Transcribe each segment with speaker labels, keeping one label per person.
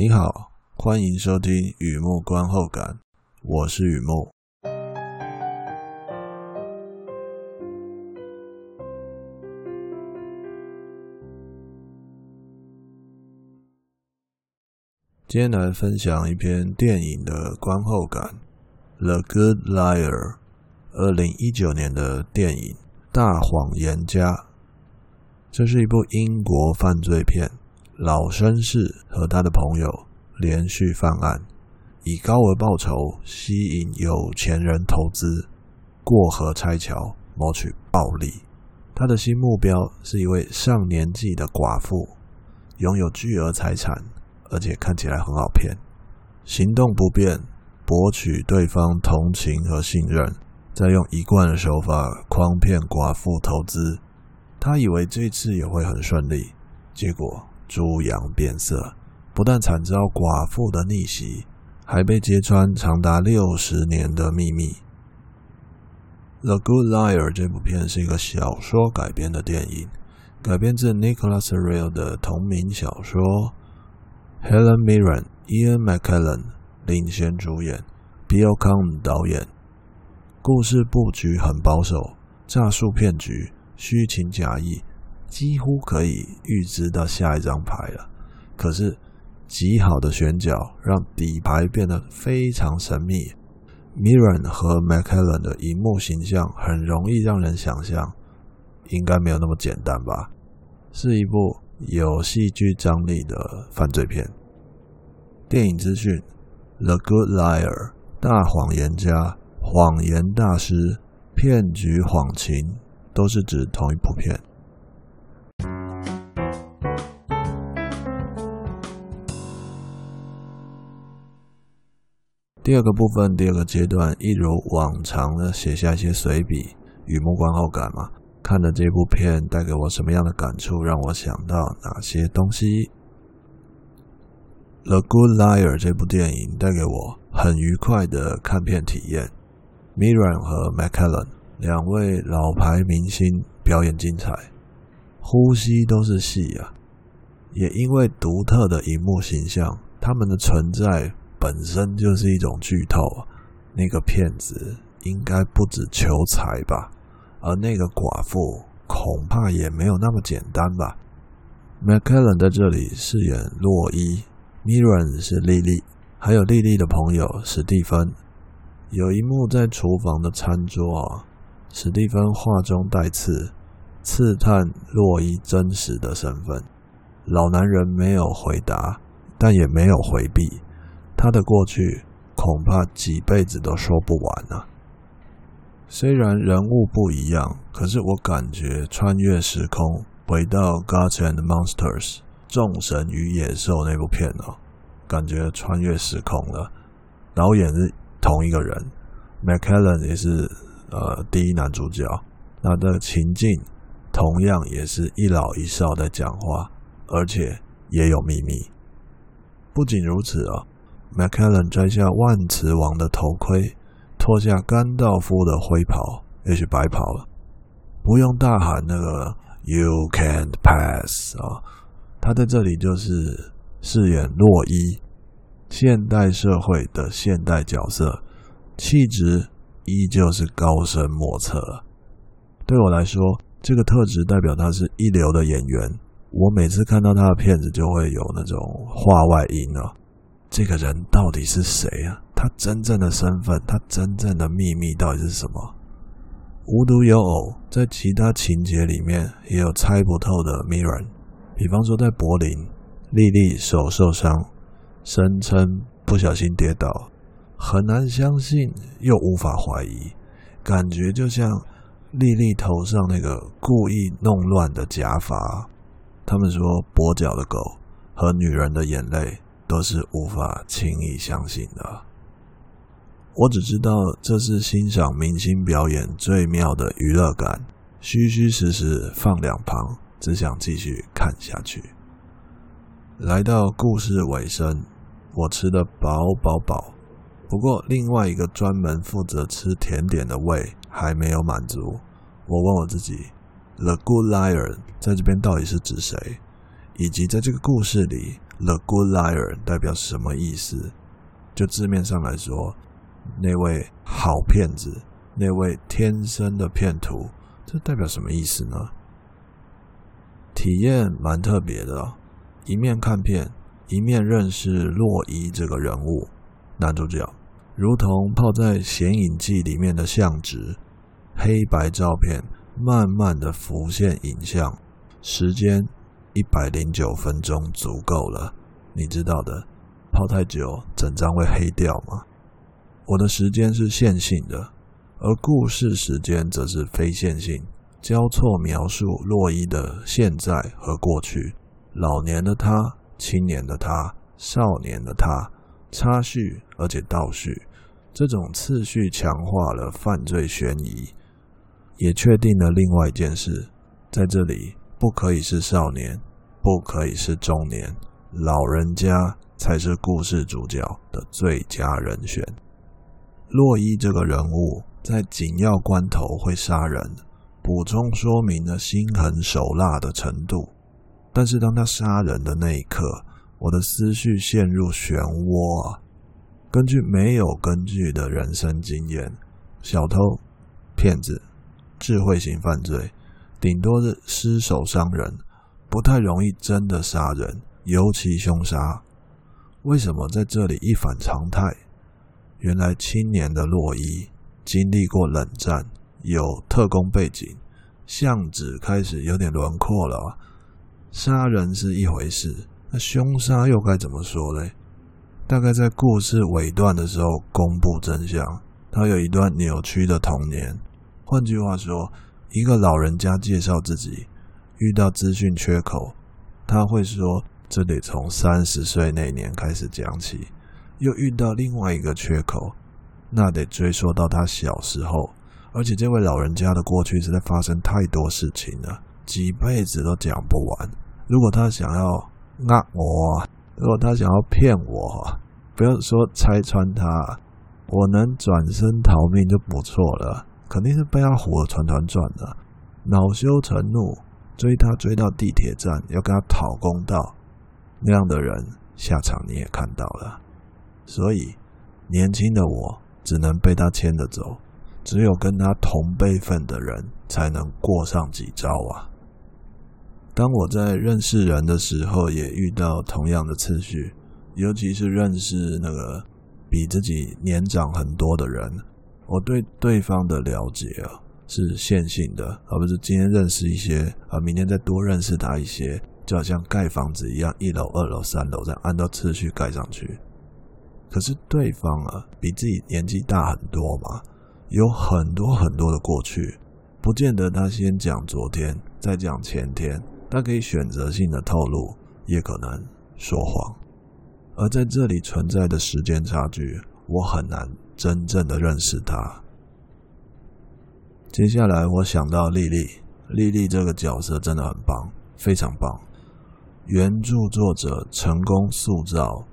Speaker 1: 你好，欢迎收听雨木观后感，我是雨木。今天来分享一篇电影的观后感，《The Good Liar》，二零一九年的电影《大谎言家》。这是一部英国犯罪片。老绅士和他的朋友连续犯案，以高额报酬吸引有钱人投资，过河拆桥，谋取暴利。他的新目标是一位上年纪的寡妇，拥有巨额财产，而且看起来很好骗。行动不便，博取对方同情和信任，再用一贯的手法诓骗寡妇投资。他以为这次也会很顺利，结果。猪羊变色，不但惨遭寡妇的逆袭，还被揭穿长达六十年的秘密。《The Good Liar》这部片是一个小说改编的电影，改编自 Nicholas Ray 的同名小说。Helen Mirren、Ian McKellen 领衔主演，Bill Conn 导演。故事布局很保守，诈术骗局，虚情假意。几乎可以预知到下一张牌了，可是极好的选角让底牌变得非常神秘。Mirren 和 McKellen 的荧幕形象很容易让人想象，应该没有那么简单吧？是一部有戏剧张力的犯罪片。电影资讯：The Good Liar，大谎言家、谎言大师、骗局谎情，都是指同一部片。第二个部分，第二个阶段，一如往常的写下一些随笔与目观后感嘛。看了这部片带给我什么样的感触，让我想到哪些东西？《The Good Liar》这部电影带给我很愉快的看片体验。Mirren 和 McKellen 两位老牌明星表演精彩，呼吸都是戏啊！也因为独特的荧幕形象，他们的存在。本身就是一种剧透，那个骗子应该不止求财吧，而那个寡妇恐怕也没有那么简单吧。McKellen 在这里饰演洛伊，Mirren 是莉莉，还有莉莉的朋友史蒂芬。有一幕在厨房的餐桌，史蒂芬话中带刺，刺探洛伊真实的身份。老男人没有回答，但也没有回避。他的过去恐怕几辈子都说不完啊！虽然人物不一样，可是我感觉穿越时空，回到《Gods and Monsters》众神与野兽那部片哦，感觉穿越时空了。导演是同一个人，McKellen 也是呃第一男主角。那的情境同样也是一老一少在讲话，而且也有秘密。不仅如此啊。McKellen 摘下万磁王的头盔，脱下甘道夫的灰袍，也许白袍了。不用大喊那个 “You can't pass” 啊，他在这里就是饰演洛伊，现代社会的现代角色，气质依旧是高深莫测。对我来说，这个特质代表他是一流的演员。我每次看到他的片子，就会有那种话外音啊。这个人到底是谁啊？他真正的身份，他真正的秘密到底是什么？无独有偶，在其他情节里面也有猜不透的谜人。比方说，在柏林，莉莉手受伤，声称不小心跌倒，很难相信又无法怀疑，感觉就像莉莉头上那个故意弄乱的假发。他们说，跛脚的狗和女人的眼泪。都是无法轻易相信的。我只知道这是欣赏明星表演最妙的娱乐感，虚虚实实放两旁，只想继续看下去。来到故事尾声，我吃得饱饱饱。不过，另外一个专门负责吃甜点的胃还没有满足。我问我自己，The Good Liar 在这边到底是指谁？以及在这个故事里。The Good Liar 代表什么意思？就字面上来说，那位好骗子，那位天生的骗徒，这代表什么意思呢？体验蛮特别的，一面看片，一面认识洛伊这个人物，男主角。如同泡在显影剂里面的相纸，黑白照片慢慢的浮现影像，时间一百零九分钟足够了。你知道的，泡太久整张会黑掉吗？我的时间是线性的，而故事时间则是非线性，交错描述洛伊的现在和过去，老年的他，青年的他，少年的他，插叙而且倒叙。这种次序强化了犯罪悬疑，也确定了另外一件事：在这里不可以是少年，不可以是中年，老人家才是故事主角的最佳人选。洛伊这个人物在紧要关头会杀人，补充说明了心狠手辣的程度。但是当他杀人的那一刻，我的思绪陷入漩涡啊！根据没有根据的人生经验，小偷、骗子、智慧型犯罪，顶多是失手伤人，不太容易真的杀人，尤其凶杀。为什么在这里一反常态？原来青年的洛伊经历过冷战，有特工背景，相纸开始有点轮廓了。杀人是一回事，那凶杀又该怎么说嘞？大概在故事尾段的时候公布真相。他有一段扭曲的童年，换句话说，一个老人家介绍自己遇到资讯缺口，他会说这得从三十岁那年开始讲起。又遇到另外一个缺口，那得追溯到他小时候。而且这位老人家的过去实在发生太多事情了，几辈子都讲不完。如果他想要呃我。如果他想要骗我，不要说拆穿他，我能转身逃命就不错了。肯定是被他唬得团团转的，恼羞成怒，追他追到地铁站，要跟他讨公道。那样的人下场你也看到了。所以年轻的我只能被他牵着走，只有跟他同辈分的人才能过上几招啊。当我在认识人的时候，也遇到同样的次序，尤其是认识那个比自己年长很多的人，我对对方的了解啊是线性的，而不是今天认识一些啊，明天再多认识他一些，就好像盖房子一样，一楼、二楼、三楼这样按照次序盖上去。可是对方啊，比自己年纪大很多嘛，有很多很多的过去，不见得他先讲昨天，再讲前天。他可以选择性的透露，也可能说谎，而在这里存在的时间差距，我很难真正的认识他。接下来，我想到莉莉，莉莉这个角色真的很棒，非常棒。原著作者成功塑造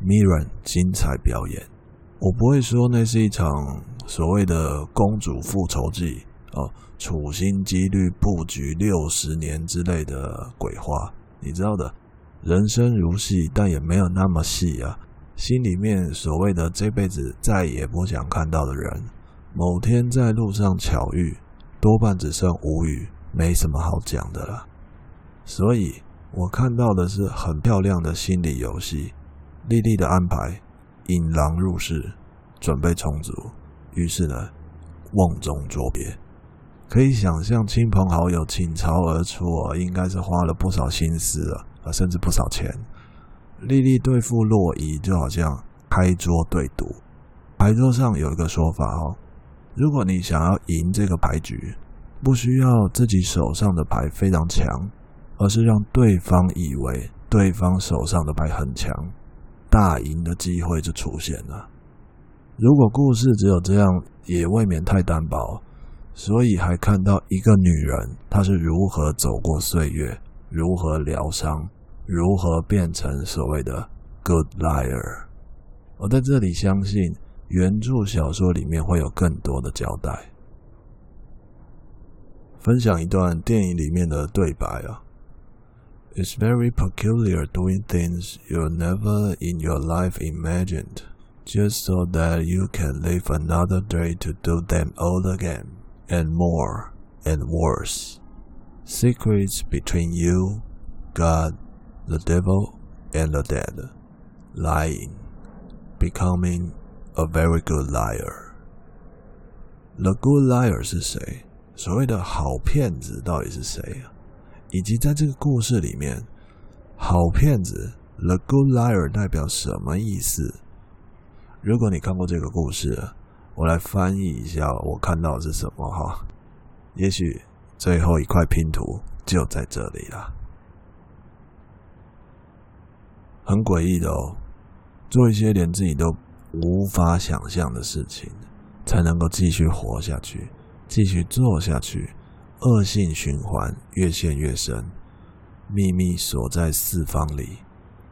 Speaker 1: ，Mirren 精彩表演。我不会说那是一场所谓的公主复仇记。哦，处心积虑布局六十年之类的鬼话，你知道的，人生如戏，但也没有那么戏啊。心里面所谓的这辈子再也不想看到的人，某天在路上巧遇，多半只剩无语，没什么好讲的了。所以我看到的是很漂亮的心理游戏，莉莉的安排，引狼入室，准备充足，于是呢，瓮中捉鳖。可以想象，亲朋好友倾巢而出啊，应该是花了不少心思啊，甚至不少钱。莉莉对付洛伊就好像开桌对赌，牌桌上有一个说法哦，如果你想要赢这个牌局，不需要自己手上的牌非常强，而是让对方以为对方手上的牌很强，大赢的机会就出现了。如果故事只有这样，也未免太单薄。所以还看到一个女人，她是如何走过岁月，如何疗伤，如何变成所谓的 good liar。我在这里相信原着小说里面会有更多的交代。分享一段电影里面的对白啊 It's very peculiar doing things you never in your life imagined, just so that you can live another day to do them all again, and more, and worse. Secrets between you, God, the devil, and the dead. Lying. Becoming a very good liar. The good liar 是谁？所谓的好骗子到底是谁啊？以及在这个故事里面，好骗子 The Good Liar 代表什么意思？如果你看过这个故事，我来翻译一下我看到的是什么哈。也许最后一块拼图就在这里了。很诡异的哦，做一些连自己都无法想象的事情，才能够继续活下去，继续做下去。恶性循环越陷越深，秘密锁在四方里，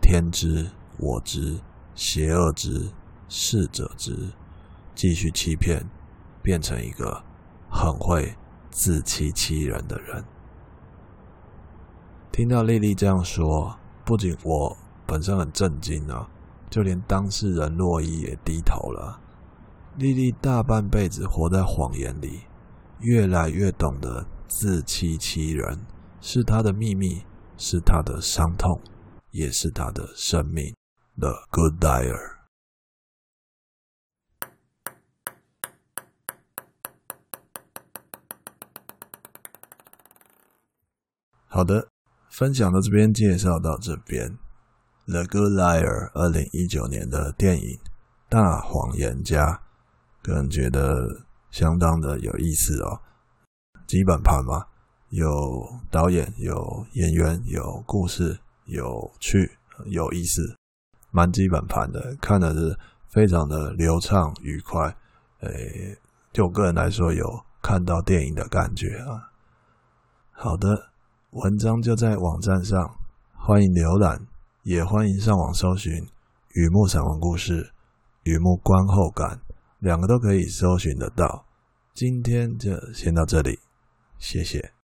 Speaker 1: 天知我知，邪恶知，逝者知，继续欺骗，变成一个很会自欺欺人的人。听到莉莉这样说，不仅我本身很震惊啊，就连当事人洛伊也低头了。莉莉大半辈子活在谎言里。越来越懂得自欺欺人，是她的秘密，是她的伤痛，也是她的生命。The Good d i e r。好的，分享到这边，介绍到这边。The Good Liar，二零一九年的电影《大谎言家》，个人觉得。相当的有意思哦，基本盘嘛，有导演，有演员，有故事，有趣，有意思，蛮基本盘的，看的是非常的流畅愉快。诶，就我个人来说，有看到电影的感觉啊。好的，文章就在网站上，欢迎浏览，也欢迎上网搜寻《雨幕散文故事》《雨幕观后感》。两个都可以搜寻得到。今天就先到这里，谢谢。